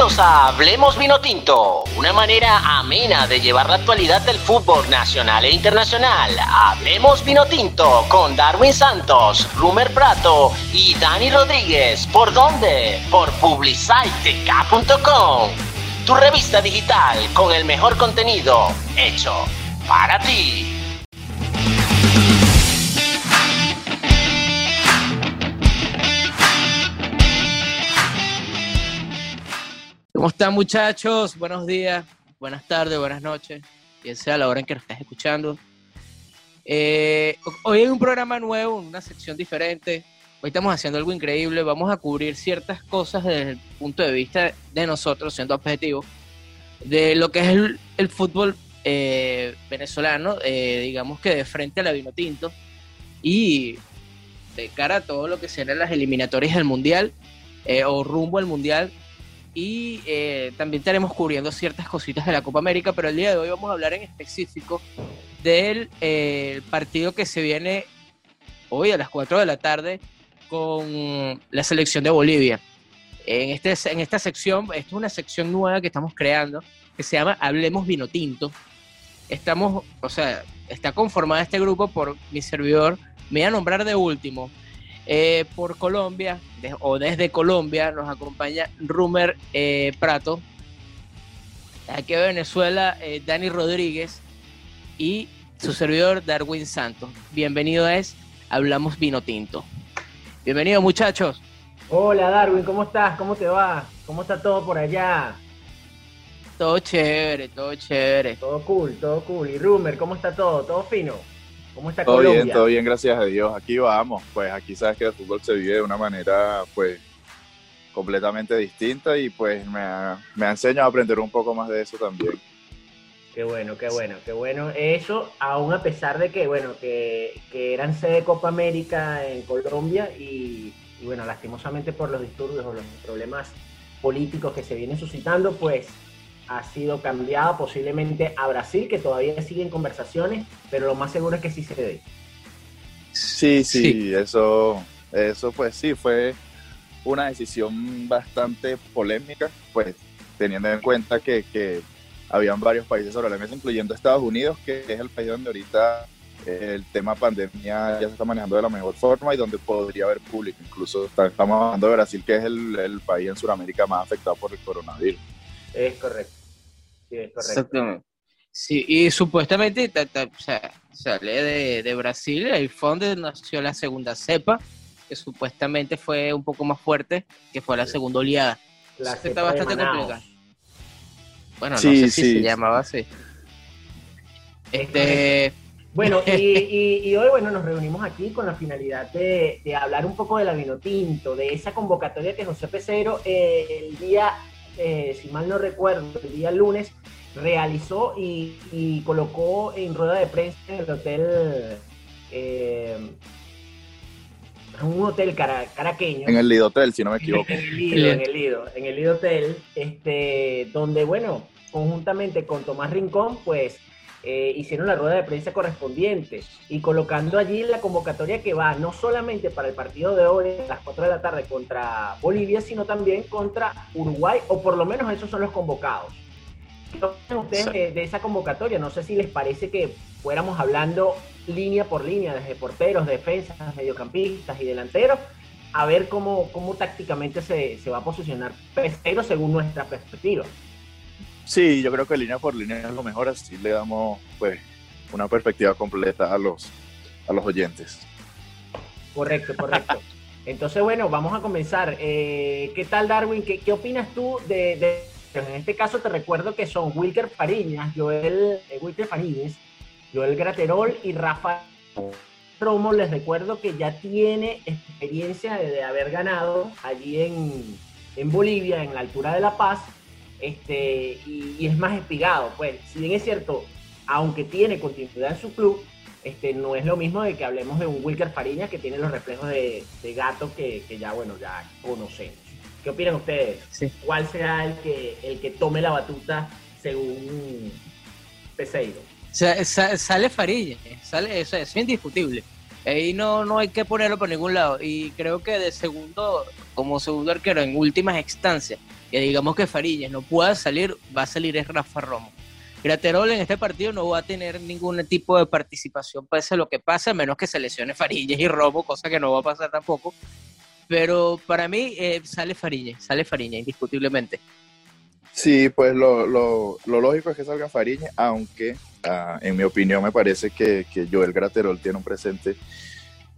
Bienvenidos a Hablemos Vino Tinto, una manera amena de llevar la actualidad del fútbol nacional e internacional. Hablemos Vino Tinto con Darwin Santos, Rumer Prato y Dani Rodríguez. ¿Por dónde? Por publicitek.com, tu revista digital con el mejor contenido hecho para ti. ¿Cómo están muchachos? Buenos días, buenas tardes, buenas noches, bien sea la hora en que nos estés escuchando. Eh, hoy hay un programa nuevo, una sección diferente. Hoy estamos haciendo algo increíble. Vamos a cubrir ciertas cosas desde el punto de vista de nosotros, siendo objetivos, de lo que es el, fútbol eh, venezolano, eh, digamos que de frente a la vino tinto y de cara a todo lo que serán las eliminatorias del mundial o rumbo al mundial y eh, también estaremos cubriendo ciertas cositas de la Copa América, pero el día de hoy vamos a hablar en específico del eh, partido que se viene hoy a las 4 de la tarde con la selección de Bolivia. En, este, en esta sección, esta es una sección nueva que estamos creando, que se llama Hablemos Vino Tinto. Estamos, o sea, está conformada este grupo por mi servidor, me voy a nombrar de último, eh, por Colombia, o desde Colombia, nos acompaña Rumer eh, Prato. Aquí de Venezuela, eh, Dani Rodríguez y su servidor Darwin Santos. Bienvenido es Hablamos Vino Tinto. Bienvenido muchachos. Hola Darwin, ¿cómo estás? ¿Cómo te va? ¿Cómo está todo por allá? Todo chévere, todo chévere. Todo cool, todo cool. ¿Y Rumer, cómo está todo? ¿Todo fino? ¿Cómo está todo Colombia? bien, todo bien, gracias a Dios. Aquí vamos, pues aquí sabes que el fútbol se vive de una manera pues completamente distinta y pues me ha, me ha enseñado a aprender un poco más de eso también. Qué bueno, qué bueno, qué bueno. Eso, aún a pesar de que, bueno, que, que eran sede de Copa América en Colombia y, y, bueno, lastimosamente por los disturbios o los problemas políticos que se vienen suscitando, pues ha sido cambiada posiblemente a Brasil, que todavía siguen conversaciones, pero lo más seguro es que sí se dé. Sí, sí, sí, eso, eso pues sí, fue una decisión bastante polémica, pues teniendo en cuenta que, que habían varios países sobre la mesa, incluyendo Estados Unidos, que es el país donde ahorita el tema pandemia ya se está manejando de la mejor forma y donde podría haber público. Incluso estamos hablando de Brasil, que es el, el país en Sudamérica más afectado por el coronavirus. Es correcto. Sí, es correcto. Exactamente. Sí, y supuestamente ta, ta, o sea, sale de, de, Brasil, ahí fue donde nació la segunda cepa, que supuestamente fue un poco más fuerte, que fue la segunda oleada. La Eso está bastante complicado. Bueno, no Sí, sé si se llamaba así. Este, Bueno, y, y- y hoy bueno, nos reunimos aquí con la finalidad de, de hablar un poco de la vino tinto, de esa convocatoria que José Pesero eh, el día, eh, si mal no recuerdo, el día lunes realizó y, y colocó en rueda de prensa en el hotel, eh, un hotel cara- caraqueño. En el Lidotel, si no me equivoco. En el Lido, en el Lido, en el Lido Hotel, este, donde, bueno, conjuntamente con Tomás Rincón, pues eh, hicieron la rueda de prensa correspondiente y colocando allí la convocatoria que va no solamente para el partido de hoy a las 4 de la tarde contra Bolivia, sino también contra Uruguay, o por lo menos esos son los convocados. ¿Qué opinan ustedes Sí. de, de esa convocatoria? No sé si les parece que fuéramos hablando línea por línea, desde porteros, defensas, mediocampistas y delanteros, a ver cómo, cómo tácticamente se, se va a posicionar Pesero según nuestra perspectiva. Sí, yo creo que línea por línea es lo mejor, así le damos pues una perspectiva completa a los, a los oyentes. Correcto, correcto. Entonces, bueno, vamos a comenzar. Eh, ¿Qué tal, Darwin? ¿Qué, qué opinas tú de, de- En este caso te recuerdo que son Wilker Fariñas, Joel, eh, Wilker Fariñas, Joel Graterol y Rafa Romo. Les recuerdo que ya tiene experiencia de, de haber ganado allí en, en Bolivia, en la altura de La Paz, este, y, y es más espigado. Pues, si bien es cierto, aunque tiene continuidad en su club, este, no es lo mismo de que hablemos de un Wilker Fariña que tiene los reflejos de, de gato que, que ya, bueno, ya conocemos. ¿Qué opinan ustedes? Sí. ¿Cuál será el que, el que tome la batuta según Peseiro? sa- sa- sale Farilla, sale, eso es indiscutible. Ahí no, no hay que ponerlo por ningún lado. Y creo que de segundo, como segundo arquero en últimas instancias, que digamos que Farillas no pueda salir, va a salir es Rafa Romo. Graterol en este partido no va a tener ningún tipo de participación pese a lo que pasa, a menos que se lesione Farillas y Romo, cosa que no va a pasar tampoco. Pero para mí eh, sale Farillas, sale Fariña, indiscutiblemente. Sí, pues lo, lo, lógico es que salga Fariña, aunque ah, en mi opinión me parece que, que Joel Graterol tiene un presente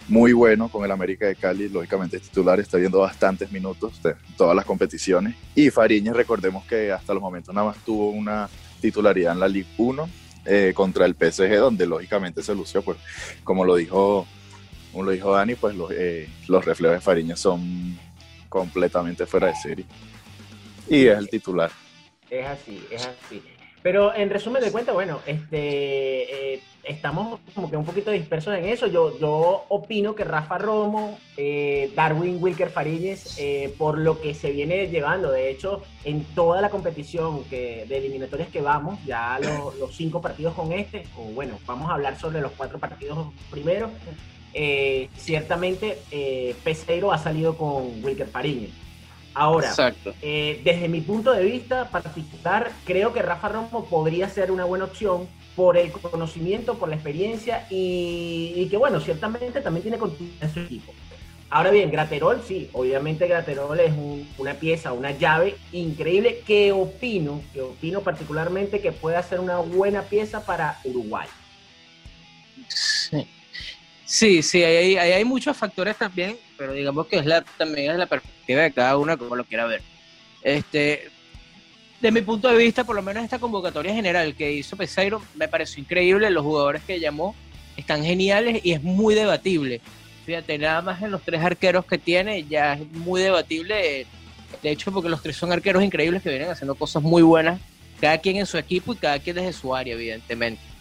muy bueno con el América de Cali, lógicamente es titular, está viendo bastantes minutos de todas las competiciones. Y Fariñez, recordemos que hasta los momentos nada más tuvo una titularidad en la Ligue 1 eh, contra el PSG, donde lógicamente se lució, pues como lo dijo, como lo dijo Dani, pues los, eh, los reflejos de Fariñez son completamente fuera de serie. Y es el titular. Es así, es así. Pero en resumen de cuentas, bueno, este, eh, estamos como que un poquito dispersos en eso. Yo, yo opino que Rafa Romo, eh, Darwin Wilker Faríñez, eh, por lo que se viene llevando, de hecho, en toda la competición que, de eliminatorias que vamos, ya los cinco partidos con este, o bueno, vamos a hablar sobre los cuatro partidos primero. ciertamente, Peseiro ha salido con Wilker Fariñez. Ahora, eh, desde mi punto de vista particular, creo que Rafa Romo podría ser una buena opción por el conocimiento, por la experiencia y, que, bueno, ciertamente también tiene continuidad en su equipo. Ahora bien, Graterol, sí, obviamente Graterol es una pieza, una llave increíble que opino, que opino particularmente que puede ser una buena pieza para Uruguay. Sí. Sí, sí, hay, hay, muchos factores también, pero digamos que es la, también es la perspectiva de cada uno como lo quiera ver. Este, de mi punto de vista, por lo menos esta convocatoria general que hizo Peseiro me pareció increíble. Los jugadores que llamó están geniales y es muy debatible. Fíjate, nada más en los tres arqueros que tiene ya es muy debatible. De hecho, porque los tres son arqueros increíbles que vienen haciendo cosas muy buenas, cada quien en su equipo y cada quien desde su área, evidentemente.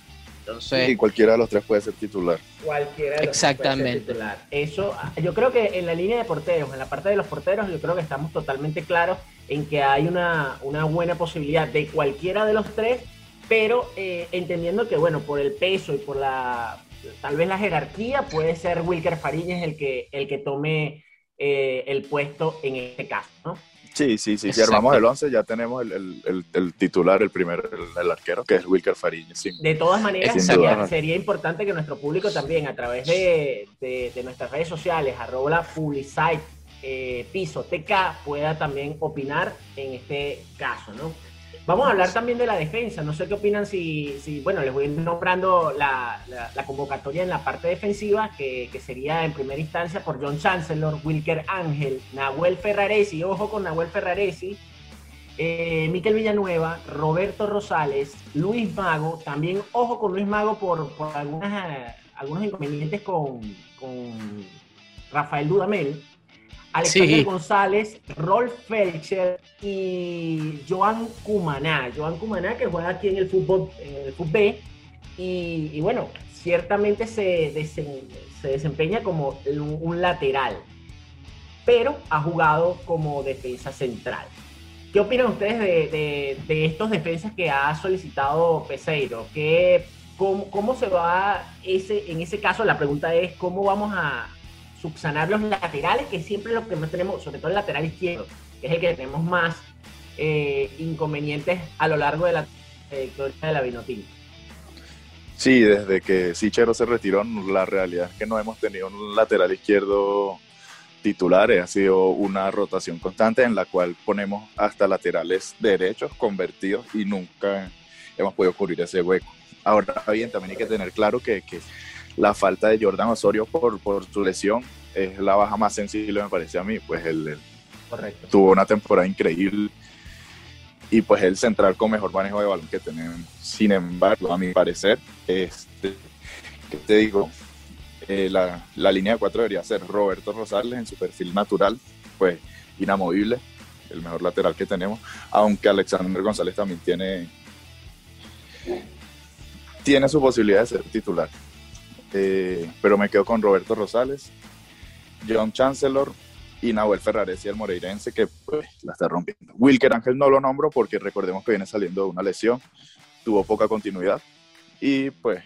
Entonces, y cualquiera de los tres puede ser titular. Cualquiera de los Exactamente. Tres puede ser titular. Eso, yo creo que en la línea de porteros, en la parte de los porteros, yo creo que estamos totalmente claros en que hay una, una buena posibilidad de cualquiera de los tres, pero eh, entendiendo que, bueno, por el peso y por la, tal vez la jerarquía, puede ser Wilker Fariñez el que, el que tome eh, el puesto en este caso, ¿no? Sí, sí, sí. Si armamos el 11, ya tenemos el, titular, el primer, el, arquero, que es Wilker Fariñez. De todas maneras, sería, importante que nuestro público también, a través de, nuestras redes sociales, arroba publicite, eh, piso TK, pueda también opinar en este caso, ¿no? Vamos a hablar también de la defensa. No sé qué opinan si, si bueno, les voy nombrando la, la, convocatoria en la parte defensiva, que, que, sería en primera instancia por John Chancellor, Wilker Ángel, Nahuel Ferraresi, ojo con Nahuel Ferraresi, eh, Miquel Villanueva, Roberto Rosales, Luis Mago, también ojo con Luis Mago por, por algunas, algunos inconvenientes con, con Rafael Dudamel. Alexander González, Rolf Felcher y Joan Cumaná. Joan Cumaná que juega aquí en el fútbol, en el fútbol y, bueno, ciertamente se, se, desempeña como un, lateral, pero ha jugado como defensa central. ¿Qué opinan ustedes de, de, estos defensas que ha solicitado Peseiro? ¿Qué, cómo, cómo, se va ese, en ese caso? La pregunta es, ¿cómo vamos a, subsanar los laterales, que siempre lo que más tenemos, sobre todo el lateral izquierdo, que es el que tenemos más eh, inconvenientes a lo largo de la trayectoria de la Vinotinto. Sí, desde que Sichero se retiró, la realidad es que no hemos tenido un lateral izquierdo titular, ha sido una rotación constante en la cual ponemos hasta laterales derechos convertidos y nunca hemos podido cubrir ese hueco. Ahora bien, también hay que tener claro que, que la falta de Jordan Osorio por, por su lesión es la baja más sensible, me parece a mí. Pues él, tuvo una temporada increíble y pues el central con mejor manejo de balón que tenemos. Sin embargo, a mi parecer, este, ¿qué te digo? Eh, la, la, línea de cuatro debería ser Roberto Rosales en su perfil natural, pues inamovible, el mejor lateral que tenemos, aunque Alexander González también tiene, tiene su posibilidad de ser titular. Eh, pero me quedo con Roberto Rosales, John Chancellor y Nahuel Ferrares y el Moreirense que pues, la está rompiendo. Wilker Ángel no lo nombro porque recordemos que viene saliendo de una lesión, tuvo poca continuidad y pues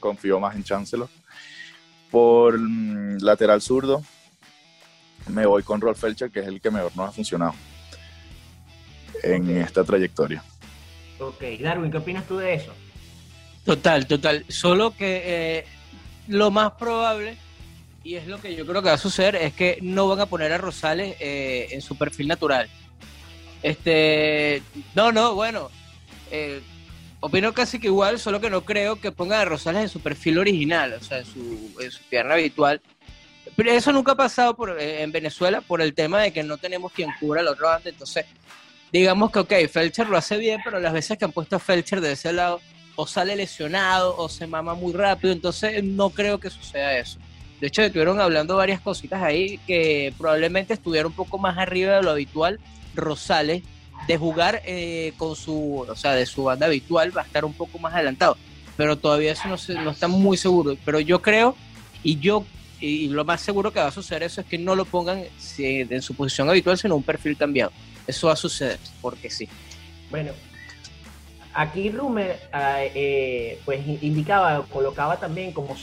confío más en Chancellor. Por mm, lateral zurdo me voy con Rolf Felcher que es el que mejor nos ha funcionado. en esta trayectoria. Ok, Darwin, ¿qué opinas tú de eso? Total, total. Solo que eh, lo más probable, y es lo que yo creo que va a suceder, es que no van a poner a Rosales eh, en su perfil natural. Este, no, no, bueno, eh, opino casi que igual, solo que no creo que pongan a Rosales en su perfil original, o sea, en su, en su pierna habitual. Pero eso nunca ha pasado por, en Venezuela por el tema de que no tenemos quien cubra el otro banda, entonces digamos que, ok, Felcher lo hace bien, pero las veces que han puesto a Felcher de ese lado, o sale lesionado o se mama muy rápido, entonces no creo que suceda eso. De hecho, estuvieron hablando varias cositas ahí que probablemente estuviera un poco más arriba de lo habitual. Rosales, de jugar eh, con su, o sea, de su banda habitual, va a estar un poco más adelantado. Pero todavía eso no, se, no está muy seguro. Pero yo creo, y yo, y lo más seguro que va a suceder eso es que no lo pongan en su posición habitual, sino un perfil cambiado. Eso va a suceder, porque sí. Bueno, aquí Rumer ah, eh, pues indicaba, colocaba también como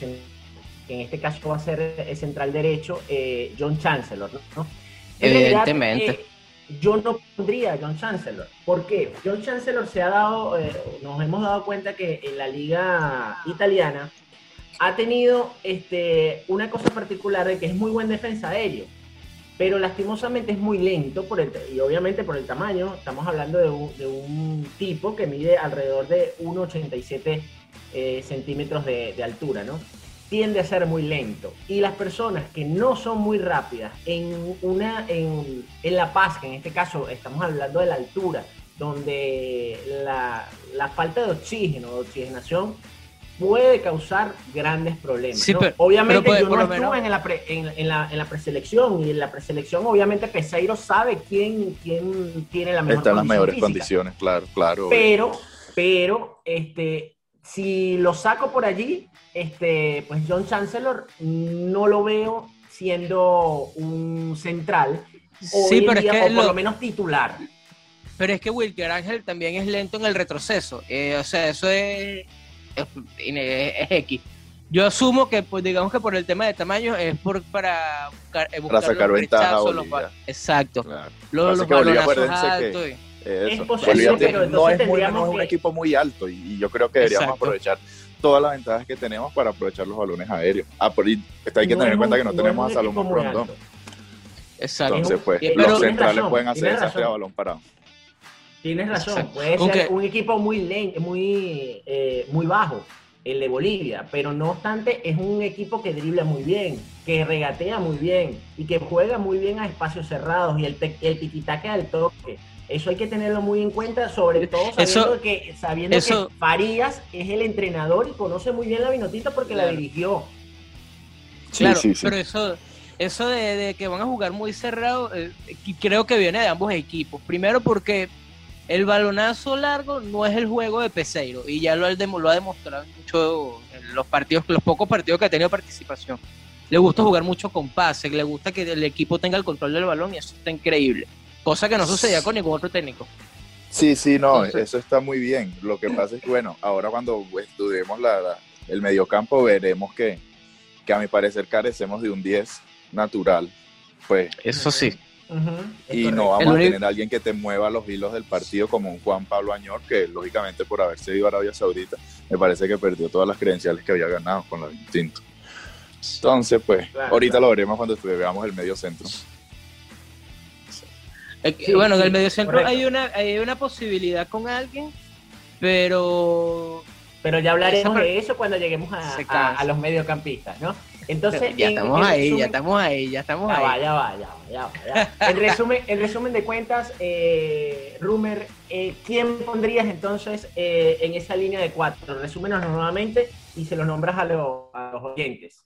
en este caso va a ser el central derecho eh, John Chancellor, ¿no? Evidentemente. Eh, yo no pondría a John Chancellor. ¿Por qué? John Chancellor se ha dado, nos hemos dado cuenta que en la liga italiana ha tenido este, una cosa particular de que es muy buen defensa aéreo pero lastimosamente es muy lento por el, y obviamente por el tamaño. Estamos hablando de un, tipo que mide alrededor de 1,87 eh, centímetros de, altura, ¿no? Tiende a ser muy lento. Y las personas que no son muy rápidas en, una, en, La Paz, que en este caso estamos hablando de la altura, donde la, la falta de oxígeno, de oxigenación, puede causar grandes problemas. obviamente yo no estuve en, la en, la, en, la, preselección y en la preselección obviamente Peseiro sabe quién, quién tiene la mejor Están las mejores condiciones, claro, claro. Pero, pero, este, si lo saco por allí, este, pues John Chancellor no lo veo siendo un central sí, pero es que o por lo... menos titular. Pero es que Wilker Ángel también es lento en el retroceso. Eh, o sea, eso es es, X. Yo asumo que, pues digamos que por el tema de tamaño es por para buscar, eh, para sacar ventaja Exacto. Los, los altos. es posible, pero no es, muy, un equipo muy alto y, yo creo que deberíamos aprovechar todas las ventajas que tenemos para aprovechar los balones aéreos. Ah, por, hay que tener en cuenta que no, tenemos a Salomón Rondón. Exacto. Entonces, pues, los centrales pueden hacer desastre a balón parado. Tienes razón, puede ser un equipo muy lento, muy, eh, muy bajo, el de Bolivia, pero no obstante es un equipo que dribla muy bien, que regatea muy bien y que juega muy bien a espacios cerrados y el, el piquitaque al toque. Eso hay que tenerlo muy en cuenta, sobre todo sabiendo, que, sabiendo que Farías es el entrenador y conoce muy bien la Vinotita porque la dirigió. claro, pero eso, eso de, que van a jugar muy cerrado, eh, creo que viene de ambos equipos. Primero porque el balonazo largo no es el juego de Peseiro y ya lo, lo ha demostrado mucho en los partidos, los pocos partidos que ha tenido participación. Le gusta jugar mucho con pase, le gusta que el equipo tenga el control del balón y eso está increíble. Cosa que no sucedía con ningún otro técnico. Sí, sí, no, eso está muy bien. Lo que pasa es que, bueno, ahora cuando estudiemos la, el mediocampo veremos que, que a mi parecer carecemos de un 10 natural. Pues eso sí y no vamos a tener a alguien que te mueva los hilos del partido como un Juan Pablo Añor, que lógicamente por haberse ido a Arabia Saudita, me parece que perdió todas las credenciales que había ganado con la distinto. Entonces, pues, ahorita lo veremos cuando veamos el medio centro. bueno, del medio centro hay una, hay una posibilidad con alguien, pero... Pero ya hablaremos de eso cuando lleguemos a, a, a los mediocampistas, ¿no? Entonces, ya estamos ahí, ya estamos ahí, ya estamos ahí. Va, ya va, ya va, ya va. En, resumen, en resumen de cuentas, eh, Rumer, eh, ¿quién pondrías entonces eh, en esa línea de cuatro? Resúmenos nuevamente y se los nombras a, los oyentes.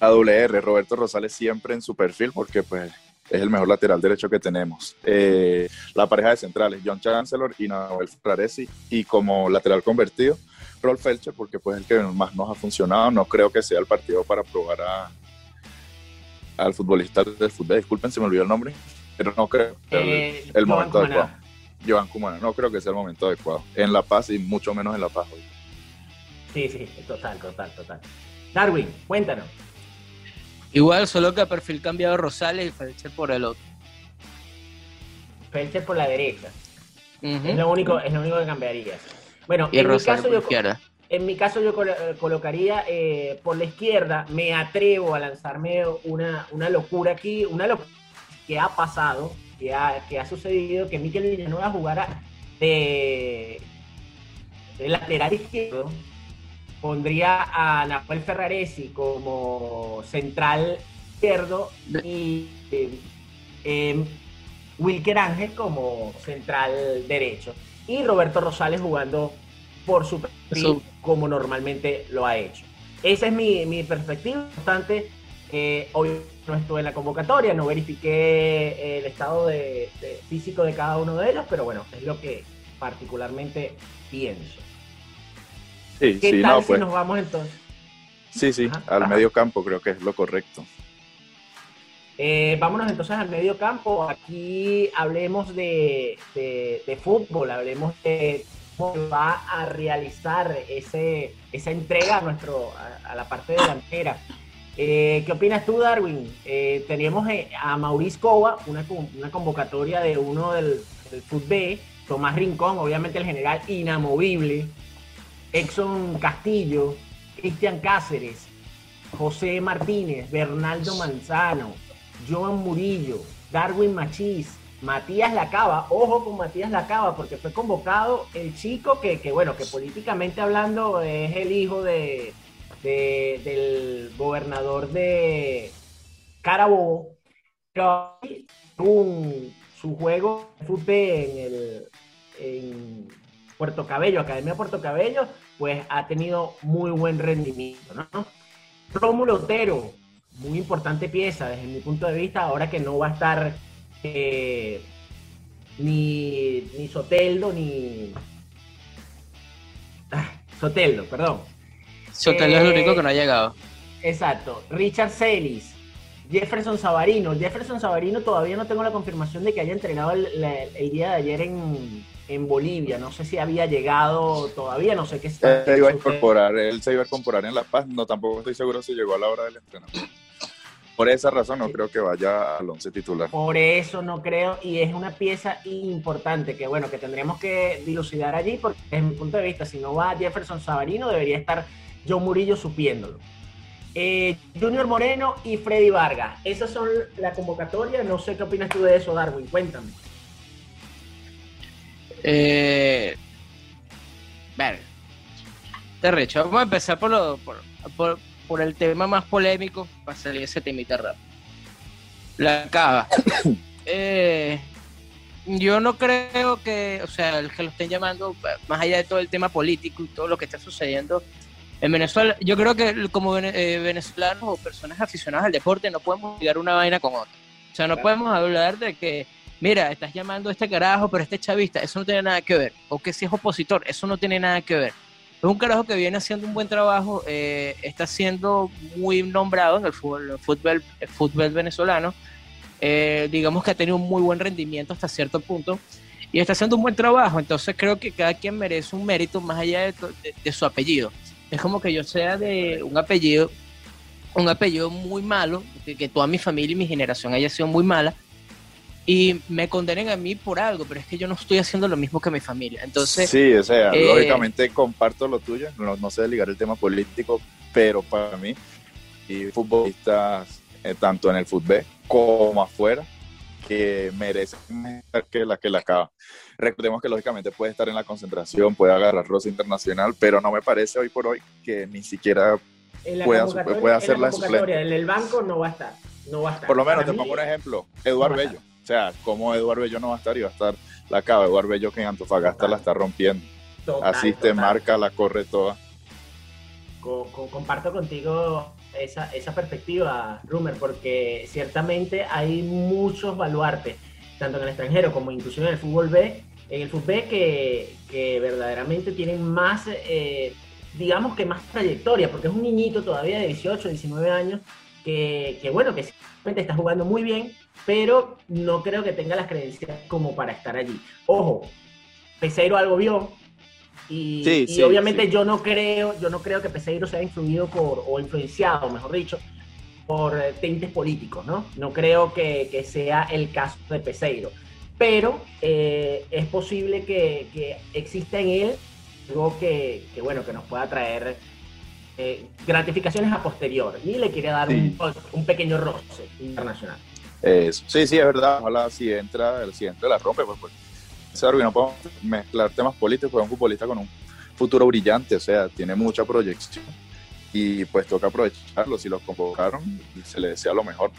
A WR, Roberto Rosales siempre en su perfil porque pues es el mejor lateral derecho que tenemos. Eh, la pareja de centrales, John Chancellor y Nahuel Fraresi, y como lateral convertido, Rolf Felcher porque pues el que más nos ha funcionado. No creo que sea el partido para probar a, al futbolista del fútbol. Disculpen, se me olvidó el nombre, pero no creo que el, eh, momento adecuado. Joan Cumana, no creo que sea el momento adecuado. En La Paz y mucho menos en La Paz hoy. Sí, sí, total, total, total. Darwin, cuéntanos. Igual, solo que a perfil cambiado Rosales y Felcher por el otro. Felcher por la derecha. es, lo único, es lo único que cambiaría. Bueno, en mi, caso, yo, en mi caso yo colocaría eh, por la izquierda, me atrevo a lanzarme una, una locura aquí, una locura que ha pasado, que ha, que ha sucedido, que Miquel Villanueva jugara de, de lateral izquierdo, pondría a Nahuel Ferraresi como central izquierdo y eh, Wilker Ángel como central derecho y Roberto Rosales jugando por su perfil como normalmente lo ha hecho. Esa es mi, mi perspectiva. Bastante, eh, hoy no estuve en la convocatoria, no verifiqué el estado de, físico de cada uno de ellos, pero bueno, es lo que particularmente pienso. Sí, ¿Qué sí, tal no, si pues. nos vamos entonces? Sí, sí, Ajá, al ajá. medio campo creo que es lo correcto. Eh, vámonos entonces al medio campo. Aquí hablemos de, de- de fútbol, hablemos de cómo va a realizar ese, esa entrega a, nuestro, a, la parte delantera. Eh, ¿Qué opinas tú, Darwin? Eh, teníamos eh, a Maurice Cova, una, una convocatoria de uno del, del Fútbol Tomás Rincón, obviamente el general inamovible, Exxon Castillo, Cristian Cáceres, José Martínez, Bernaldo Manzano, Joan Murillo, Darwin Machís, Matías Lacaba, ojo con Matías Lacaba, porque fue convocado el chico que, que, bueno, que políticamente hablando es el hijo de, de- del gobernador de Carabobo, pero un, su juego de en, el, en Puerto Cabello, Academia Puerto Cabello, pues ha tenido muy buen rendimiento, ¿no? Rómulo Otero, muy importante pieza desde mi punto de vista, ahora que no va a estar eh, ni, ni Soteldo ni. Ah, Soteldo, perdón. Soteldo es el Eh, único que no ha llegado. Exacto. Richard Celis, Jefferson Savarino. Jefferson Savarino todavía no tengo la confirmación de que haya entrenado el, la- el día de ayer en, en Bolivia. No sé si había llegado todavía, no sé qué está. Él se iba a incorporar, él se iba a incorporar en La Paz, no tampoco estoy seguro si llegó a la hora del entrenamiento. Por esa razón no creo que vaya al once titular. Por eso no creo, y es una pieza importante que, bueno, que tendremos que dilucidar allí, porque desde mi punto de vista, si no va Jefferson Savarino, debería estar John Murillo supiéndolo. Eh, Junior Moreno y Freddy Vargas. Esas son la convocatoria. No sé qué opinas tú de eso, Darwin. Cuéntame. Eh, ver, te recho. Vamos a empezar por, lo, por, por, por el tema más polémico para salir ese temita rápido. La cava. Eh, yo no creo que, o sea, el que lo estén llamando, más allá de todo el tema político y todo lo que está sucediendo en Venezuela, yo creo que como eh, venezolanos o personas aficionadas al deporte no podemos ligar una vaina con otra. O sea, no Claro. podemos hablar de que, mira, estás llamando a este carajo, pero este chavista, eso no tiene nada que ver. O que si es opositor, eso no tiene nada que ver. Es un carajo que viene haciendo un buen trabajo, eh, está siendo muy nombrado en el fútbol, el fútbol, el fútbol venezolano. Eh, digamos que ha tenido un muy buen rendimiento hasta cierto punto y está haciendo un buen trabajo. Entonces creo que cada quien merece un mérito más allá de, de- de su apellido. Es como que yo sea de un apellido, un apellido muy malo, que, que toda mi familia y mi generación haya sido muy mala y me condenen a mí por algo, pero es que yo no estoy haciendo lo mismo que mi familia. Entonces, sí, o sea, eh, lógicamente comparto lo tuyo, no, no sé ligar el tema político, pero para mí, y futbolistas, eh, tanto en el fútbol como afuera, que merecen que la que la acaba. Recordemos que lógicamente puede estar en la concentración, puede agarrar rosa internacional, pero no me parece hoy por hoy que ni siquiera, la Pueda- pueda hacer la convocatoria, en el banco no va a estar. No va a estar. por lo menos Para te mí, pongo un ejemplo, Eduardo no Bello. O sea, como Eduardo Bello no va a estar y va a estar la acaba, Eduardo Bello que en Antofagasta Total. la está rompiendo. total, Asiste, total. marca, la corre toda. Co- co- comparto contigo esa, esa perspectiva, Rumer, porque ciertamente hay muchos baluartes, tanto en el extranjero como inclusive en el fútbol B, en el fútbol B que, que verdaderamente tienen más, eh, digamos que más trayectoria, porque es un niñito todavía de 18, 19 años, que, que bueno, que simplemente está jugando muy bien, pero no creo que tenga las credenciales como para estar allí. Ojo, Peseiro algo vio, y, Sí, y sí, obviamente sí. yo no creo, yo no creo que Peseiro sea influido por, o influenciado, mejor dicho, por eh, tintes políticos, ¿no? No creo que, que sea el caso de Peseiro. pero eh, es posible que, exista en él algo que, bueno, que nos pueda traer eh, gratificaciones a posterior y le quiere dar un, pequeño roce internacional. Sí, sí, es verdad. Ojalá si entra, si entra la rompe, pues, pues no podemos mezclar temas políticos, es un futbolista con un futuro brillante, o sea, tiene mucha proyección y pues toca aprovecharlo. Si los convocaron, se le desea lo mejor.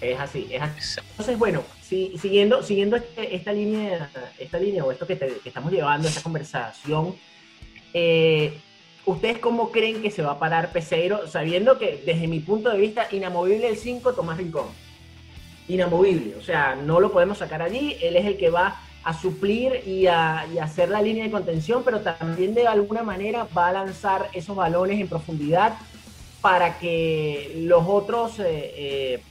Es así, es así. Entonces, bueno, siguiendo, siguiendo este, esta línea, esta línea o esto que, estamos llevando, esta conversación, eh, ¿ustedes cómo creen que se va a parar Peseiro, sabiendo que desde mi punto de vista, inamovible el 5, Tomás Rincón? Inamovible, o sea, no lo podemos sacar allí, él es el que va a suplir y a, hacer la línea de contención, pero también de alguna manera va a lanzar esos balones en profundidad para que los otros eh, eh,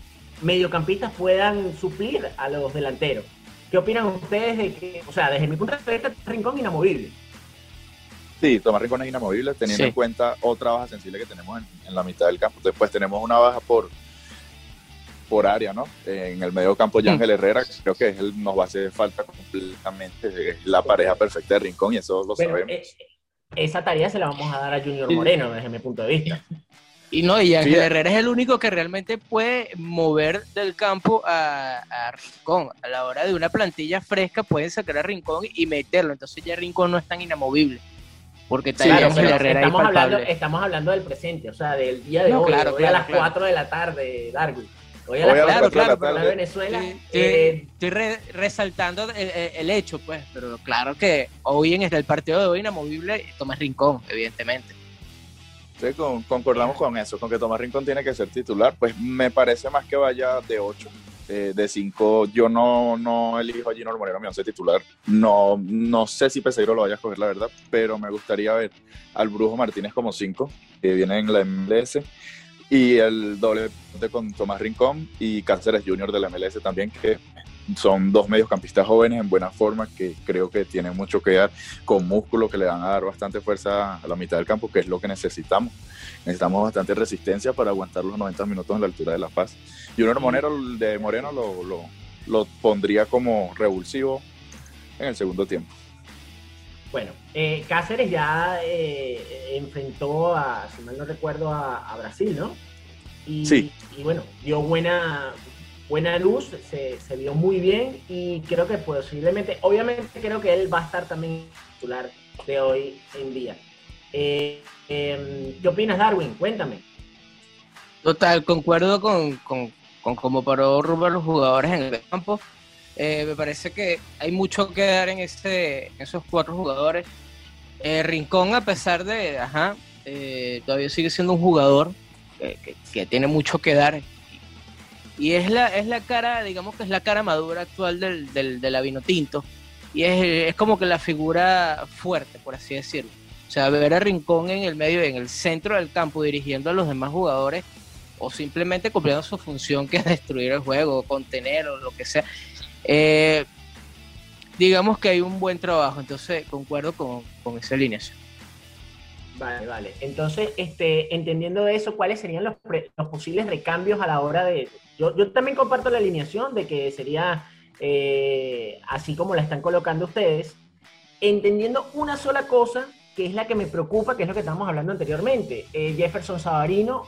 mediocampistas puedan suplir a los delanteros. ¿Qué opinan ustedes de que, o sea, desde mi punto de vista, Rincón inamovible? Sí, Tomás Rincón es inamovible, teniendo en cuenta otra baja sensible que tenemos en, en, la mitad del campo. Después tenemos una baja por por área, ¿no? En el medio campo, Ángel Herrera, creo que él nos va a hacer falta completamente. Es la pareja perfecta de Rincón y eso lo sabemos. Eh, esa tarea se la vamos a dar a Junior Moreno, desde mi punto de vista. Y no, y Ángel Herrera es el único que realmente puede mover del campo a, Rincón. A la hora de una plantilla fresca pueden sacar a Rincón y meterlo. Entonces ya Rincón no es tan inamovible. Porque está Ángel Herrera estamos hablando, estamos hablando del presente, o sea, del día de hoy, hoy a las 4 de la tarde, Darwin. Hoy a claro, claro, para Venezuela. Eh, estoy resaltando el, hecho, pues, pero claro que hoy en el partido de hoy inamovible Tomás Rincón, evidentemente. Sí, concordamos con eso, con que Tomás Rincón tiene que ser titular, pues me parece más que vaya de 8, eh, de 5. Yo no, no elijo a Gino Moreno, mi once titular. No, no sé si Peseiro lo vaya a escoger, la verdad, pero me gustaría ver al Brujo Martínez como 5, que viene en la MLS y el doble con Tomás Rincón y Cáceres Junior de la MLS también, que son dos mediocampistas jóvenes en buena forma que creo que tienen mucho que dar con músculo que le van a dar bastante fuerza a la mitad del campo, que es lo que necesitamos. Necesitamos bastante resistencia para aguantar los 90 minutos en la altura de La Paz. Junior Monero de Moreno lo, lo, lo pondría como revulsivo en el segundo tiempo. Bueno, eh, Cáceres ya eh, enfrentó a, si mal no recuerdo, a, Brasil, ¿no? Y, sí. Y bueno, dio buena, buena luz, se, vio muy bien y creo que posiblemente, obviamente creo que él va a estar también titular de hoy en día. Eh, em, ¿Qué opinas, Darwin? Cuéntame. Total, concuerdo con, con, con cómo paró Rubén los jugadores en el campo. Eh, me parece que hay mucho que dar en, ese, esos cuatro jugadores. Eh, Rincón, a pesar de, ajá, eh, todavía sigue siendo un jugador que, tiene mucho que dar. Y es la, es la cara, digamos que es la cara madura actual del, del, del Avino Tinto. Y es, es, como que la figura fuerte, por así decirlo. O sea, ver a Rincón en el medio, en el centro del campo, dirigiendo a los demás jugadores, o simplemente cumpliendo su función que es destruir el juego, contener o lo que sea eh, digamos que hay un buen trabajo, entonces concuerdo con, esa alineación. Vale, vale. Entonces, este, entendiendo eso, ¿cuáles serían los, posibles recambios a la hora de... Yo, también comparto la alineación de que sería eh, así como la están colocando ustedes, entendiendo una sola cosa, que es la que me preocupa, que es lo que estábamos hablando anteriormente. Eh, Jefferson Sabarino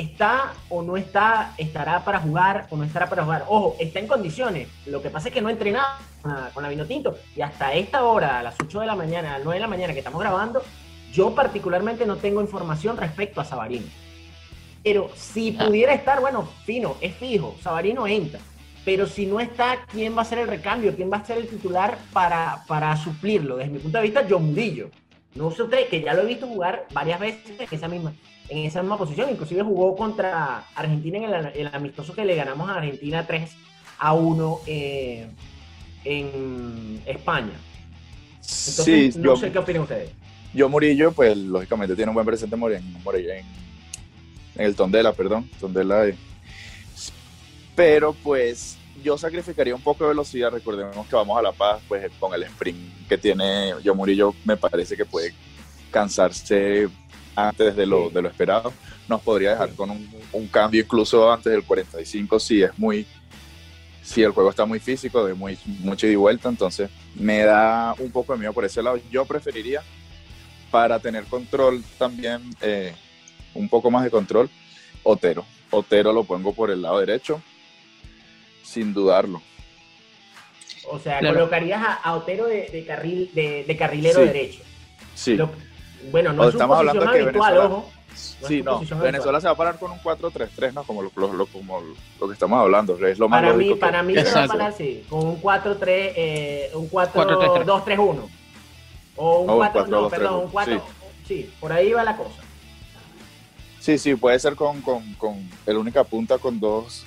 está o no está, estará para jugar o no estará para jugar. Ojo, está en condiciones. Lo que pasa es que no ha entrenado con la Vino Tinto. Y hasta esta hora, a las 8 de la mañana, a las 9 de la mañana que estamos grabando, yo particularmente no tengo información respecto a Sabarino. Pero si pudiera estar, bueno, fino, es fijo, Sabarino entra. Pero si no está, ¿quién va a ser el recambio? ¿Quién va a ser el titular para, para suplirlo? Desde mi punto de vista, John Murillo. No sé usted, que ya lo he visto jugar varias veces en esa misma, en esa misma posición. Inclusive jugó contra Argentina en el, amistoso que le ganamos a Argentina 3 a 1 eh, en España. Entonces, no sé qué opinan ustedes. Yo Murillo, pues lógicamente tiene un buen presente en, en, el Tondela, perdón, Tondela. pero pues yo sacrificaría un poco de velocidad. Recordemos que vamos a La Paz, pues con el sprint que tiene Yo Murillo, me parece que puede cansarse antes de lo, de lo esperado. Nos podría dejar con un, cambio incluso antes del 45 si es muy si el juego está muy físico, de muy, mucho ida y vuelta, entonces me da un poco de miedo por ese lado. Yo preferiría, para tener control también, eh, un poco más de control, Otero. Otero lo pongo por el lado derecho, sin dudarlo. O sea, colocarías a, Otero de, carril, de, carrilero derecho. Sí. Bueno, no es estamos hablando habitual, ojo sí, no. Venezuela se va a parar con un 4-3-3, ¿no? Como lo, como lo que estamos hablando. Es lo más para mí, para mí se va a parar, sí, con un 4-3, eh, un 4-2-3-1. O un 4, no, perdón, un 4, sí. por ahí va la cosa. Sí, sí, puede ser con, con, con el única punta con dos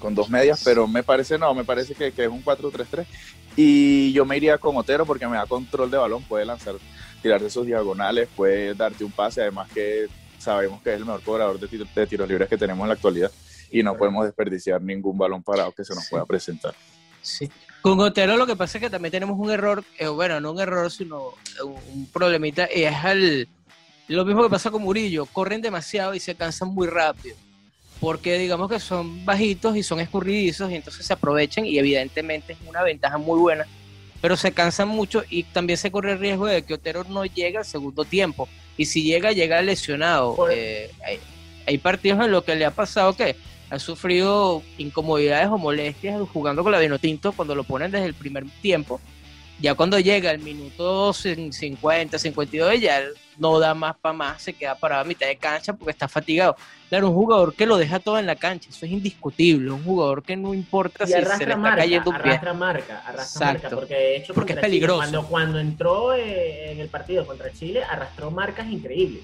con dos medias, pero me parece no, me parece que, que es un 4-3-3 y yo me iría con Otero porque me da control de balón, puede lanzar tirar de esos diagonales, puede darte un pase, además que sabemos que es el mejor cobrador de, tiros libres que tenemos en la actualidad y no podemos desperdiciar ningún balón parado que se nos pueda presentar. Sí. Con Otero lo que pasa es que también tenemos un error, eh, bueno, no un error, sino un problemita, y es el, lo mismo que pasa con Murillo, corren demasiado y se cansan muy rápido, porque digamos que son bajitos y son escurridizos y entonces se aprovechan y evidentemente es una ventaja muy buena pero se cansan mucho y también se corre el riesgo de que Otero no llegue al segundo tiempo. Y si llega, llega lesionado. Eh, hay, partidos en los que le ha pasado que ha sufrido incomodidades o molestias jugando con la Vinotinto cuando lo ponen desde el primer tiempo. Ya cuando llega el minuto 50, 52, ya no da más para más, se queda parado a mitad de cancha porque está fatigado. Claro, un jugador que lo deja todo en la cancha, eso es indiscutible. Un jugador que no importa si se le está cayendo un pie. Arrastra marca, arrastra marca, porque de hecho porque es peligroso. cuando, cuando entró eh, en el partido contra Chile, arrastró marcas increíbles.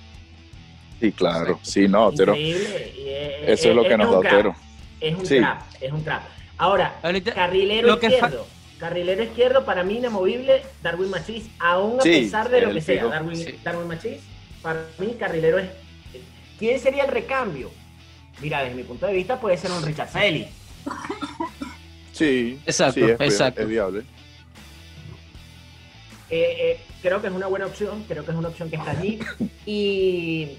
Sí, claro, sí, no, Otero. Increíble. eso es, lo que nos da Otero. Es un trap, es un trap. Ahora, carrilero izquierdo Carrilero izquierdo, para mí inamovible, Darwin Machis, aún a pesar de lo que sea. Darwin, Darwin Machis, para mí, carrilero es. ¿Quién sería el recambio? Mira, desde mi punto de vista, puede ser un Richard Selly. Sí, exacto, es, exacto. es viable. Eh, eh, creo que es una buena opción, creo que es una opción que está allí. Y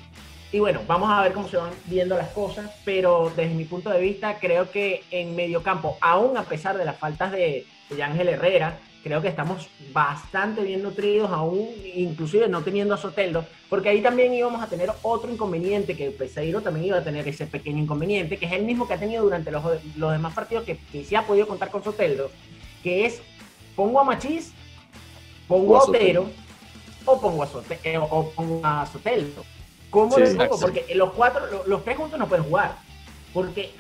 y bueno, vamos a ver cómo se van viendo las cosas, pero desde mi punto de vista creo que en medio campo, aún a pesar de las faltas de, de Ángel Herrera, creo que estamos bastante bien nutridos, aún inclusive no teniendo a Soteldo, porque ahí también íbamos a tener otro inconveniente, que Peseiro también iba a tener ese pequeño inconveniente, que es el mismo que ha tenido durante los, los demás partidos que, que sí ha podido contar con Soteldo, que es pongo a Machís, pongo a Otero, o pongo a, Soteldo, o pongo a Soteldo. ¿Cómo sí, Porque los cuatro, los, tres juntos no pueden jugar. Porque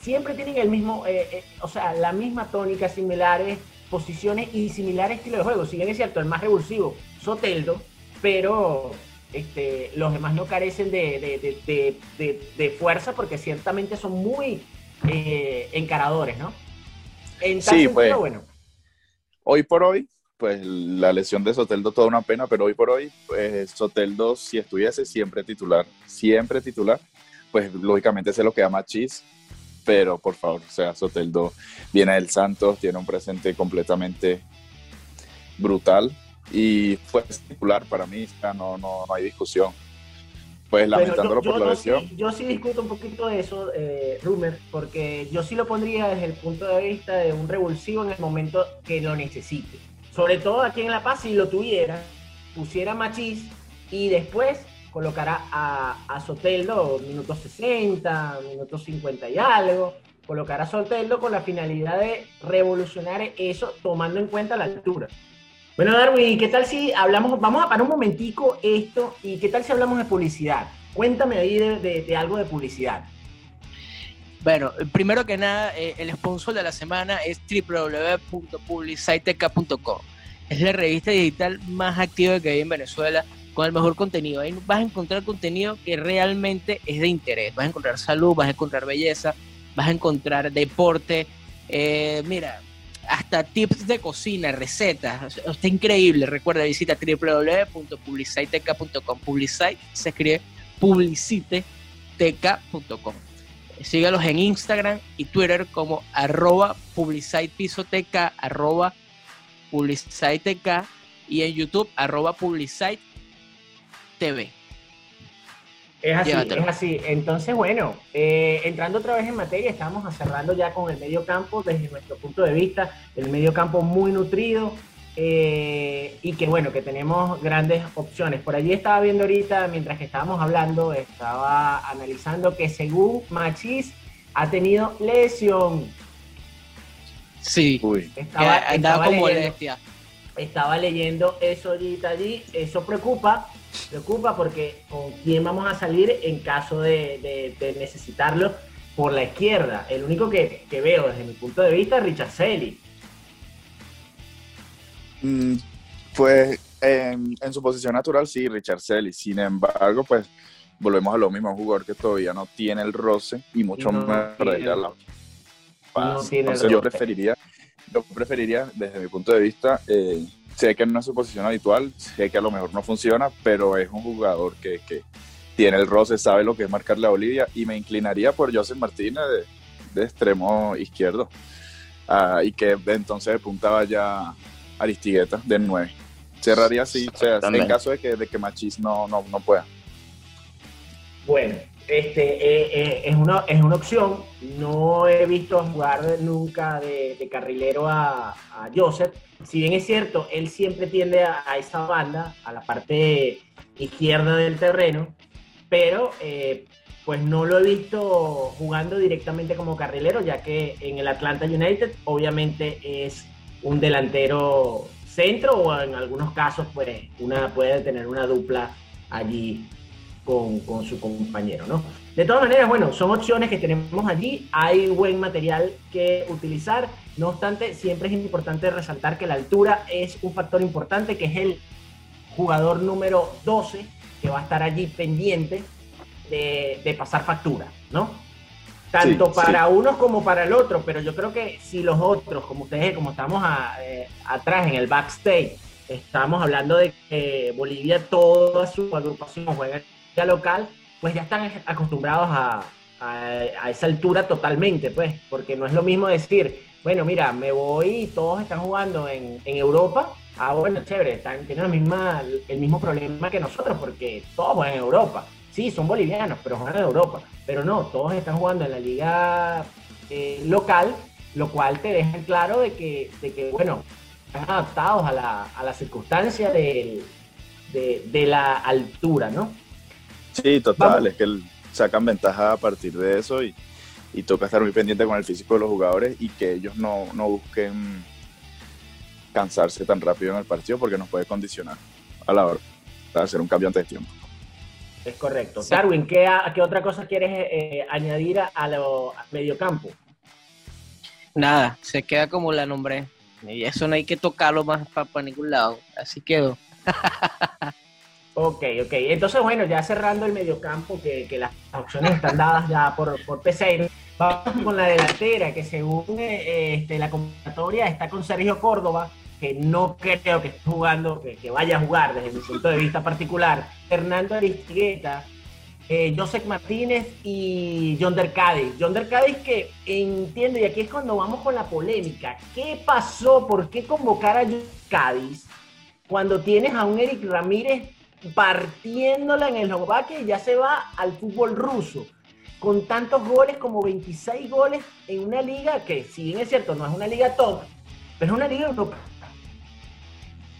siempre tienen el mismo, eh, eh, o sea, la misma tónica, similares posiciones y similares estilo de juego. Si bien es cierto, el más revulsivo, Soteldo, pero este, los demás no carecen de, fuerza porque ciertamente son muy eh, encaradores, ¿no? En tal sí, sentido, pues, bueno. Hoy por hoy, pues la lesión de Soteldo toda una pena, pero hoy por hoy, pues Soteldo, si estuviese siempre titular, siempre titular, pues lógicamente se lo queda Machis, pero por favor, o sea, Soteldo viene del Santos, tiene un presente completamente brutal y fue titular para mí, no, no, no hay discusión. Pues lamentándolo por la lesión. yo sí discuto un poquito de eso, eh, Rumer, porque yo sí lo pondría desde el punto de vista de un revulsivo en el momento que lo necesite sobre todo aquí en La Paz, si lo tuviera, pusiera Machís y después colocará a, a Soteldo minutos 60, minutos 50 y algo, colocará a Soteldo con la finalidad de revolucionar eso tomando en cuenta la altura. Bueno, Darwin, ¿qué tal si hablamos, vamos a parar un momentico esto y qué tal si hablamos de publicidad? Cuéntame ahí de algo de publicidad. Bueno, primero que nada, eh, el sponsor de la semana es www.publiciteca.com. Es la revista digital más activa que hay en Venezuela con el mejor contenido. Ahí vas a encontrar contenido que realmente es de interés. Vas a encontrar salud, vas a encontrar belleza, vas a encontrar deporte. Eh, mira, hasta tips de cocina, recetas. Está increíble. Recuerda, visita www.publiciteca.com. Publicite se escribe publiciteca.com. Sígalos en Instagram y Twitter como arroba publicitepisoteca, arroba publiciteteca y en YouTube arroba publicite TV. Es así, es así. Entonces, bueno, eh, entrando otra vez en materia, estamos cerrando ya con el medio campo desde nuestro punto de vista, el medio campo muy nutrido eh, y que bueno, que tenemos grandes opciones. Por allí estaba viendo ahorita, mientras que estábamos hablando, estaba analizando que según Machis ha tenido lesión. Sí, estaba, estaba como leyendo, Estaba leyendo eso ahorita allí, eso preocupa preocupa porque con quién vamos a salir en caso de, necesitarlo por la izquierda. El único que, veo desde mi punto de vista es Richard Selly. Mm, pues en, su posición natural sí, Richard Selly. Sin embargo, pues volvemos a lo mismo, un jugador que todavía no tiene el roce y mucho menos para ir a la Entonces yo preferiría, yo preferiría, desde mi punto de vista, eh, sé que no es su posición habitual, sé que a lo mejor no funciona, pero es un jugador que, tiene el roce, sabe lo que es marcarle a Bolivia y me inclinaría por Joseph Martínez de, extremo izquierdo ah, y que entonces de punta vaya Aristigueta de 9. Cerraría así, o sea, en caso de que, de que Machis no, no, no pueda. Bueno, este, eh, eh, es, una, es una opción. No he visto jugar nunca de, carrilero a, Joseph. Si bien es cierto, él siempre tiende a, esa banda, a la parte izquierda del terreno, pero eh, pues no lo he visto jugando directamente como carrilero, ya que en el Atlanta United obviamente es un delantero centro o en algunos casos pues una puede tener una dupla allí con, su compañero, ¿no? De todas maneras, bueno, son opciones que tenemos allí, hay buen material que utilizar, no obstante, siempre es importante resaltar que la altura es un factor importante, que es el jugador número 12 que va a estar allí pendiente de, pasar factura, ¿no? Tanto para unos como para el otro, pero yo creo que si los otros, como ustedes, como estamos eh, atrás en el backstage, estamos hablando de que Bolivia, toda su agrupación juega local, pues ya están acostumbrados a, a, esa altura totalmente, pues, porque no es lo mismo decir, bueno, mira, me voy y todos están jugando en, en Europa. Ah, bueno, chévere, están, tienen el mismo problema que nosotros, porque todos juegan en Europa. Sí, son bolivianos, pero juegan en Europa. Pero no, todos están jugando en la liga eh, local, lo cual te deja claro de que, de que bueno, están adaptados a la, a la circunstancia de, de la altura, ¿no? Sí, total, es que sacan ventaja a partir de eso y, toca estar muy pendiente con el físico de los jugadores y que ellos no, busquen cansarse tan rápido en el partido porque nos puede condicionar a la hora de hacer un cambio antes de tiempo. Es correcto. Darwin, ¿qué, ¿qué, otra cosa quieres eh, añadir a, lo, medio campo? Nada, se queda como la nombré. Y eso no hay que tocarlo más para ningún lado. Así quedó. Ok, ok. Entonces, bueno, ya cerrando el mediocampo, que, las opciones están dadas ya por, por Peseiro, vamos con la delantera, que según eh, este, la convocatoria está con Sergio Córdoba, que no creo que esté jugando, que, vaya a jugar desde mi punto de vista particular, Fernando Aristigueta, eh, Joseph Martínez y John Cádiz. John Cádiz que entiendo, y aquí es cuando vamos con la polémica, ¿qué pasó? ¿Por qué convocar a John Cádiz cuando tienes a un Eric Ramírez partiéndola en el Eslovaquia y ya se va al fútbol ruso. Con tantos goles como 26 goles en una liga que, si bien es cierto, no es una liga top, pero es una liga europea.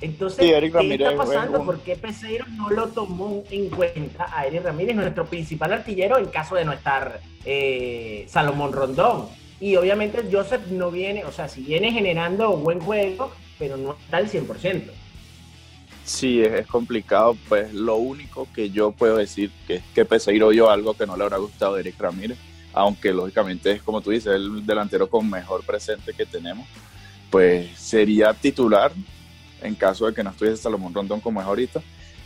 Entonces, ¿qué está pasando? ¿Por qué Peseiro no lo tomó en cuenta a Eric Ramírez, nuestro principal artillero, en caso de no estar eh, Salomón Rondón? Y obviamente Joseph no viene, o sea, si viene generando buen juego, pero no está al 100%. Sí, es, complicado. Pues lo único que yo puedo decir que es que Peseiro vio algo que no le habrá gustado a Eric Ramírez, aunque lógicamente es como tú dices, el delantero con mejor presente que tenemos, pues sería titular en caso de que no estuviese Salomón Rondón como es ahorita.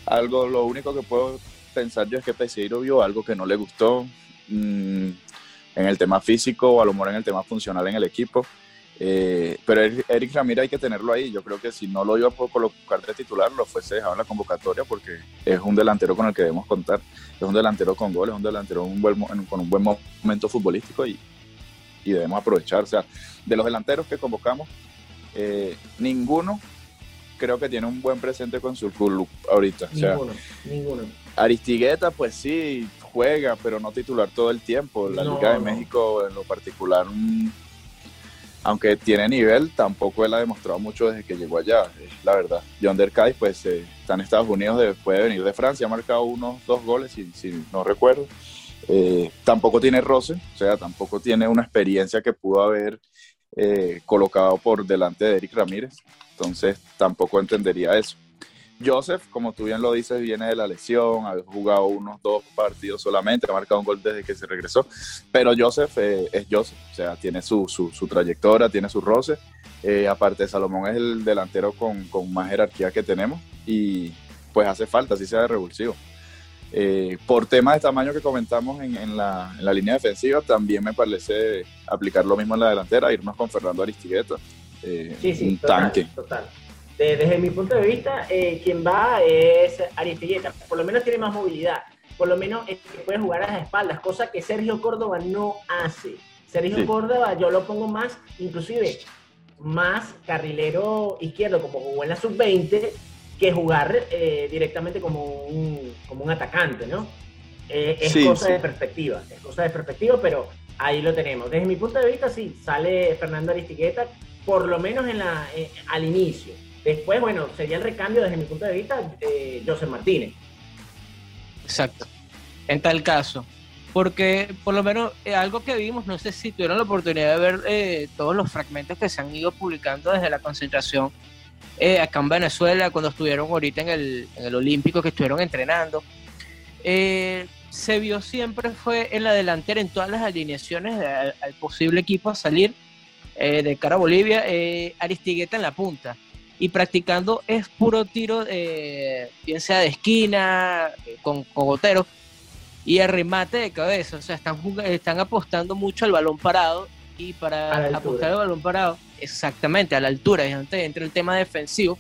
Algo, lo único que puedo pensar yo es que Peseiro vio algo que no le gustó mm, en el tema físico o a lo mejor en el tema funcional en el equipo eh, pero Eric Ramírez hay que tenerlo ahí. Yo creo que si no lo iba a colocar de titular, lo fuese dejado en la convocatoria porque es un delantero con el que debemos contar. Es un delantero con goles, es un delantero un buen, con un buen momento futbolístico y, y, debemos aprovechar. O sea, de los delanteros que convocamos, eh, ninguno creo que tiene un buen presente con su club ahorita. Ninguno, ninguno. Aristigueta, pues sí, juega, pero no titular todo el tiempo. La Liga de México, en lo particular, mm, aunque tiene nivel, tampoco él ha demostrado mucho desde que llegó allá, la verdad. John Derkay, pues eh, está en Estados Unidos, después de venir de Francia, ha marcado unos dos goles, si, no recuerdo. Eh, tampoco tiene roce, o sea, tampoco tiene una experiencia que pudo haber eh, colocado por delante de Eric Ramírez, entonces tampoco entendería eso. Joseph, como tú bien lo dices, viene de la lesión, ha jugado unos dos partidos solamente, ha marcado un gol desde que se regresó, pero Joseph eh, es Joseph, o sea, tiene su, su, trayectoria, tiene su roce. Eh, aparte, Salomón es el delantero con, con, más jerarquía que tenemos y pues hace falta, así sea de revulsivo. Eh, por temas de tamaño que comentamos en, en, la, en, la, línea defensiva, también me parece aplicar lo mismo en la delantera, irnos con Fernando Aristigueta. sí, sí, un tanque. Total desde mi punto de vista, eh, quien va es Aristigueta. Por lo menos tiene más movilidad. Por lo menos puede jugar a las espaldas, cosa que Sergio Córdoba no hace. Sergio Córdoba yo lo pongo más, inclusive, más carrilero izquierdo, como jugó en la sub-20, que jugar eh, directamente como un, como un atacante, ¿no? Eh, es cosa de perspectiva, es cosa de perspectiva, pero ahí lo tenemos. Desde mi punto de vista, sí, sale Fernando Aristigueta, por lo menos en la, al inicio Después, bueno, sería el recambio desde mi punto de vista de José Martínez. Exacto. En tal caso. Porque por lo menos eh, algo que vimos, no sé si tuvieron la oportunidad de ver eh, todos los fragmentos que se han ido publicando desde la concentración eh, acá en Venezuela, cuando estuvieron ahorita en el, en el Olímpico, que estuvieron entrenando. se vio siempre fue en la delantera, en todas las alineaciones al, posible equipo a salir de cara a Bolivia, Aristigueta en la punta y practicando es puro tiro, eh, bien sea de esquina, eh, con cogotero, y el remate de cabeza. O sea, están, están apostando mucho al balón parado y para apostar al balón parado, exactamente, a la altura, entre el tema defensivo,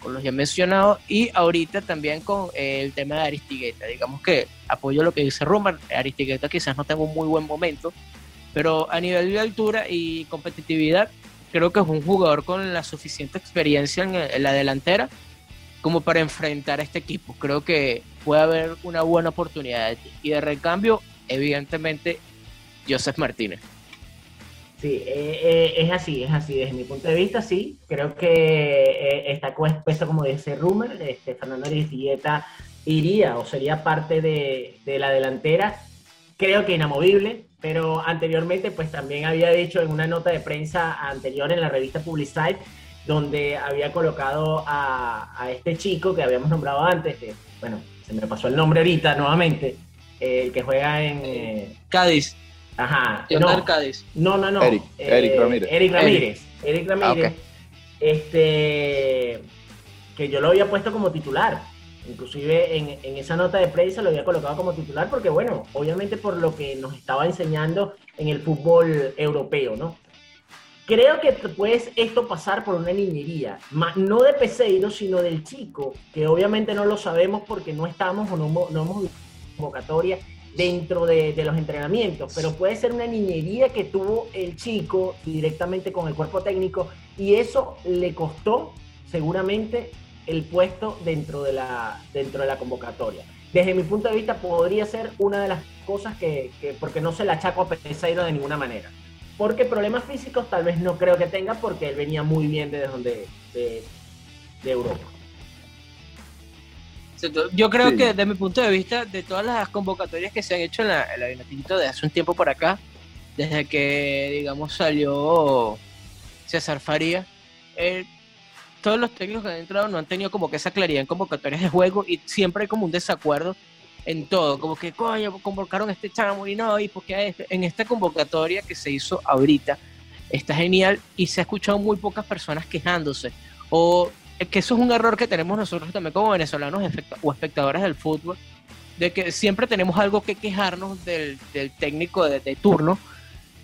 con los ya mencionados, y ahorita también con eh, el tema de Aristigueta. Digamos que apoyo lo que dice Rumar, Aristigueta quizás no tenga un muy buen momento, pero a nivel de altura y competitividad, creo que es un jugador con la suficiente experiencia en, la delantera como para enfrentar a este equipo. Creo que puede haber una buena oportunidad Y de recambio, evidentemente, Joseph Martínez. Sí, eh, eh, es así, es así. Desde mi punto de vista, sí. Creo que eh, está puesto, como dice Rumer, este, Fernando Aristilleta iría o sería parte de, de la delantera. Creo que inamovible pero anteriormente pues también había dicho en una nota de prensa anterior en la revista Publicite, donde había colocado a, este chico que habíamos nombrado antes, que bueno, se me pasó el nombre ahorita nuevamente, el que juega en... Eh, Cádiz. Ajá. No, Cádiz. No, no, no. Eric, Eric eh, Ramírez. Eric Ramírez. Eric, Ramírez. Ah, este, que yo lo había puesto como titular Inclusive en, esa nota de prensa lo había colocado como titular porque, bueno, obviamente por lo que nos estaba enseñando en el fútbol europeo, ¿no? Creo que puede esto pasar por una niñería, no de Peseiro, sino del chico, que obviamente no lo sabemos porque no estamos o no, no hemos convocatoria dentro de, de, los entrenamientos, pero puede ser una niñería que tuvo el chico directamente con el cuerpo técnico y eso le costó seguramente el puesto dentro de la, dentro de la convocatoria. Desde mi punto de vista podría ser una de las cosas que, porque no se la achaco a Peseiro de ninguna manera. Porque problemas físicos tal vez no creo que tenga porque él venía muy bien desde donde, de, Europa. Yo creo que desde mi punto de vista, de todas las convocatorias que se han hecho en la, en de hace un tiempo por acá, desde que, digamos, salió César Faría, él todos los técnicos que han entrado no han tenido como que esa claridad en convocatorias de juego y siempre hay como un desacuerdo en todo, como que coño, convocaron este chamo y no, y porque este, en esta convocatoria que se hizo ahorita está genial y se ha escuchado muy pocas personas quejándose o que eso es un error que tenemos nosotros también como venezolanos o espectadores del fútbol, de que siempre tenemos algo que quejarnos del, técnico de, de turno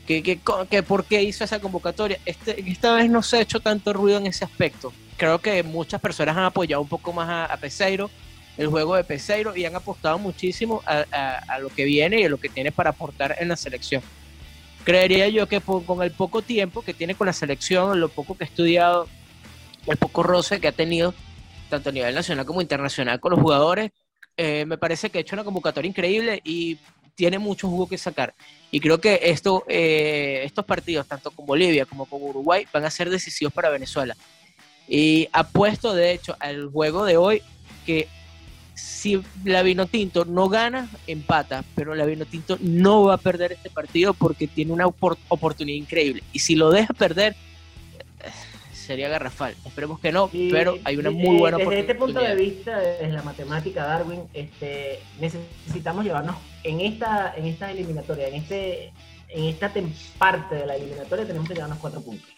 que, que, que, por qué hizo esa convocatoria. Este, esta vez no se ha hecho tanto ruido en ese aspecto. Creo que muchas personas han apoyado un poco más a, Peseiro, el juego de Peseiro, y han apostado muchísimo a, lo que viene y a lo que tiene para aportar en la selección. Creería yo que con el poco tiempo que tiene con la selección, lo poco que ha estudiado, el poco roce que ha tenido, tanto a nivel nacional como internacional con los jugadores, eh, me parece que ha hecho una convocatoria increíble y tiene mucho jugo que sacar. Y creo que esto, eh, estos partidos, tanto con Bolivia como con Uruguay, van a ser decisivos para Venezuela. Y apuesto, de hecho, al juego de hoy que si la Vinotinto no gana, empata, pero la Vinotinto no va a perder este partido porque tiene una oportunidad increíble. Y si lo deja perder, sería garrafal. Esperemos que no, pero hay una muy buena desde Desde este punto de vista, desde la matemática, Darwin, este, necesitamos llevarnos en esta, en esta eliminatoria, en este, en esta parte de la eliminatoria, tenemos que llevarnos cuatro puntos.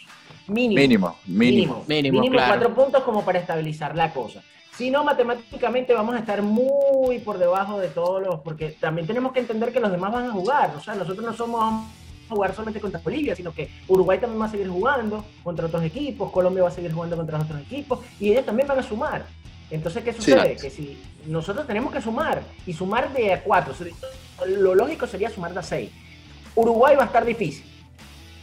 Mínimo. Mínimo, mínimo. Mínimo, cuatro puntos como para estabilizar la cosa. Si no, matemáticamente vamos a estar muy por debajo de todos los, porque también tenemos que entender que los demás van a jugar. O sea, nosotros no somos jugar solamente contra Bolivia, sino que Uruguay también va a seguir jugando contra otros equipos, Colombia va a seguir jugando contra otros equipos y ellos también van a sumar. Entonces, ¿qué sucede? que si nosotros tenemos que sumar y sumar de a cuatro, lo lógico sería sumar de a seis. Uruguay va a estar difícil,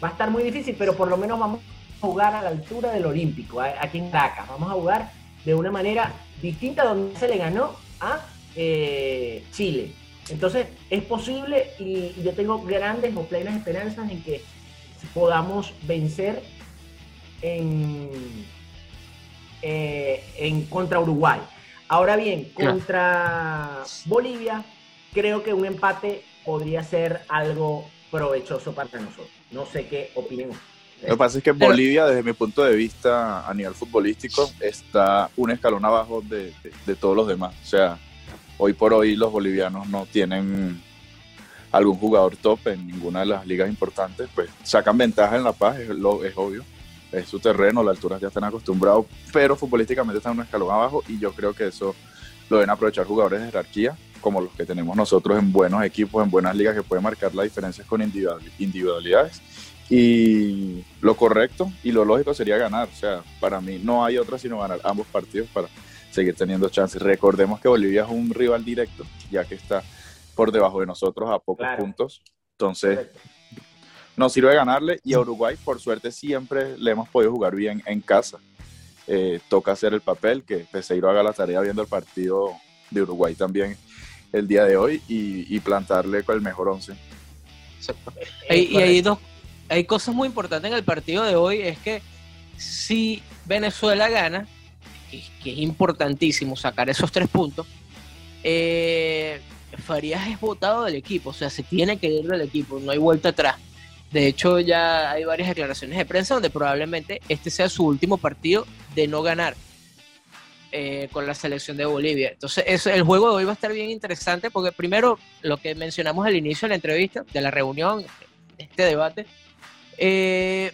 va a estar muy difícil, pero por lo menos vamos a jugar a la altura del Olímpico, aquí en Dakar. Vamos a jugar de una manera distinta donde se le ganó a eh, Chile. Entonces, es posible y yo tengo grandes o plenas esperanzas en que podamos vencer en, eh, en contra Uruguay. Ahora bien, contra Bolivia, creo que un empate podría ser algo provechoso para nosotros. No sé qué opinen Lo que pasa es que Bolivia, desde mi punto de vista a nivel futbolístico, está un escalón abajo de, de todos los demás. O sea, hoy por hoy los bolivianos no tienen algún jugador top en ninguna de las ligas importantes, pues sacan ventaja en La Paz, es, lo, es obvio, es su terreno, las alturas ya están acostumbrados, pero futbolísticamente están un escalón abajo y yo creo que eso lo deben aprovechar jugadores de jerarquía, como los que tenemos nosotros en buenos equipos, en buenas ligas, que pueden marcar las diferencias con individualidades. Y lo correcto y lo lógico sería ganar. O sea, para mí no hay otra sino ganar ambos partidos para seguir teniendo chances. Recordemos que Bolivia es un rival directo, ya que está por debajo de nosotros a pocos puntos. Entonces, nos sirve ganarle y a Uruguay, por suerte, siempre le hemos podido jugar bien en casa. Eh, toca hacer el papel, que Peseiro haga la tarea viendo el partido de Uruguay también el día de hoy y, plantarle con el mejor once. y hay, dos, hay cosas muy importantes en el partido de hoy, es que si Venezuela gana, que, es importantísimo sacar esos tres puntos, eh, Farías es votado del equipo, o sea, se tiene que ir del equipo, no hay vuelta atrás. De hecho, ya hay varias declaraciones de prensa donde probablemente este sea su último partido de no ganar eh, con la selección de Bolivia. Entonces, el juego de hoy va a estar bien interesante porque primero, lo que mencionamos al inicio de la entrevista, de la reunión, este debate, eh,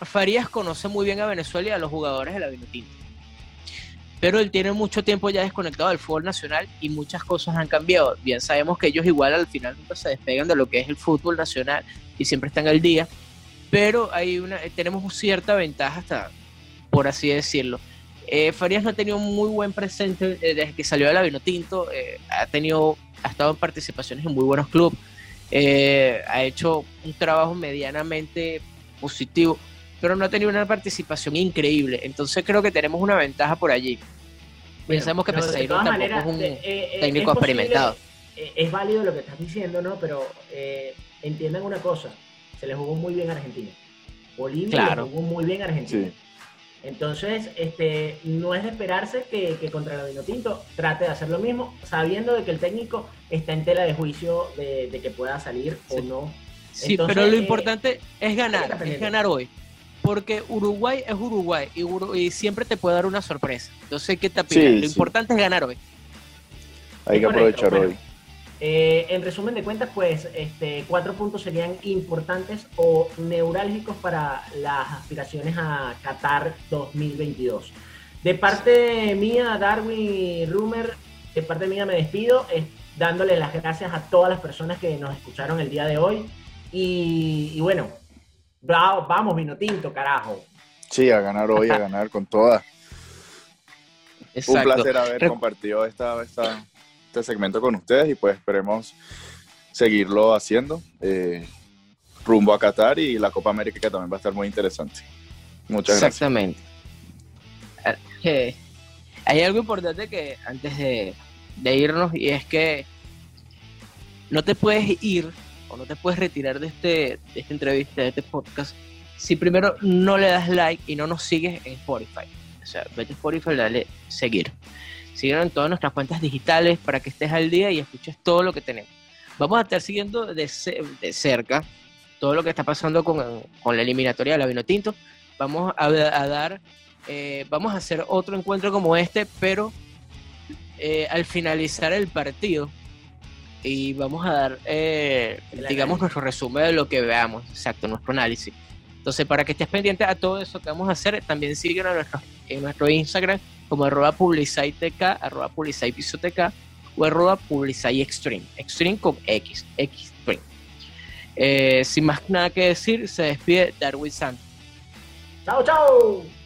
Farías conoce muy bien a Venezuela y a los jugadores de la Vinotinto pero él tiene mucho tiempo ya desconectado del fútbol nacional y muchas cosas han cambiado. Bien sabemos que ellos igual al final nunca se despegan de lo que es el fútbol nacional y siempre están al día, pero hay una, tenemos cierta ventaja hasta, por así decirlo. Eh, Farías no ha tenido muy buen presente eh, desde que salió de la Vinotinto, eh, ha tenido, ha estado en participaciones en muy buenos clubes, ha hecho un trabajo medianamente positivo pero no ha tenido una participación increíble. Entonces creo que tenemos una ventaja por allí. Pensamos que Peseiro tampoco es un eh, eh, técnico experimentado. Eh, es válido lo que estás diciendo, ¿no? Pero entiendan una cosa, se le jugó muy bien a Argentina. Bolivia le jugó muy bien a Argentina. Entonces, este, no es de esperarse que, contra el Vinotinto trate de hacer lo mismo, sabiendo de que el técnico está en tela de juicio de, que pueda salir o no. Sí, pero lo importante es ganar, es ganar hoy porque Uruguay es Uruguay y, siempre te puede dar una sorpresa. Entonces, ¿qué te sí, Lo importante es ganar hoy. Hay que aprovechar hoy. Eh, en resumen de cuentas, pues este, cuatro puntos serían importantes o neurálgicos para las aspiraciones a Qatar 2022. De parte mía, Darwin Rumer, de parte mía me despido, dándole las gracias a todas las personas que nos escucharon el día de hoy. y bueno, vamos, vino tinto, carajo. Sí, a ganar hoy, a ganar con todas. Un placer haber compartido esta, este segmento con ustedes y pues esperemos seguirlo haciendo eh, rumbo a Qatar y la Copa América que también va a estar muy interesante. Muchas gracias. Exactamente. Eh, hay algo importante que antes de, de irnos y es que no te puedes ir o no te puedes retirar de, este, de esta entrevista, de este podcast, si primero no le das like y no nos sigues en Spotify. O sea, vete a Spotify, dale seguir. Síguenos en todas nuestras cuentas digitales para que estés al día y escuches todo lo que tenemos. Vamos a estar siguiendo de, de cerca todo lo que está pasando con, con la eliminatoria de la Vinotinto. Vamos a, a dar, eh, vamos a hacer otro encuentro como este, pero eh, al finalizar el partido y vamos a dar, eh, digamos, nuestro resumen de lo que veamos, exacto, nuestro análisis. Entonces, para que estés pendiente a todo eso que vamos a hacer, también síguenos en nuestro, en nuestro Instagram como arroba publicitec, arroba publicitpisotk o arroba extreme, extreme con X, extreme. Eh, sin más nada que decir, se despide Darwin Santos. Chao, chao.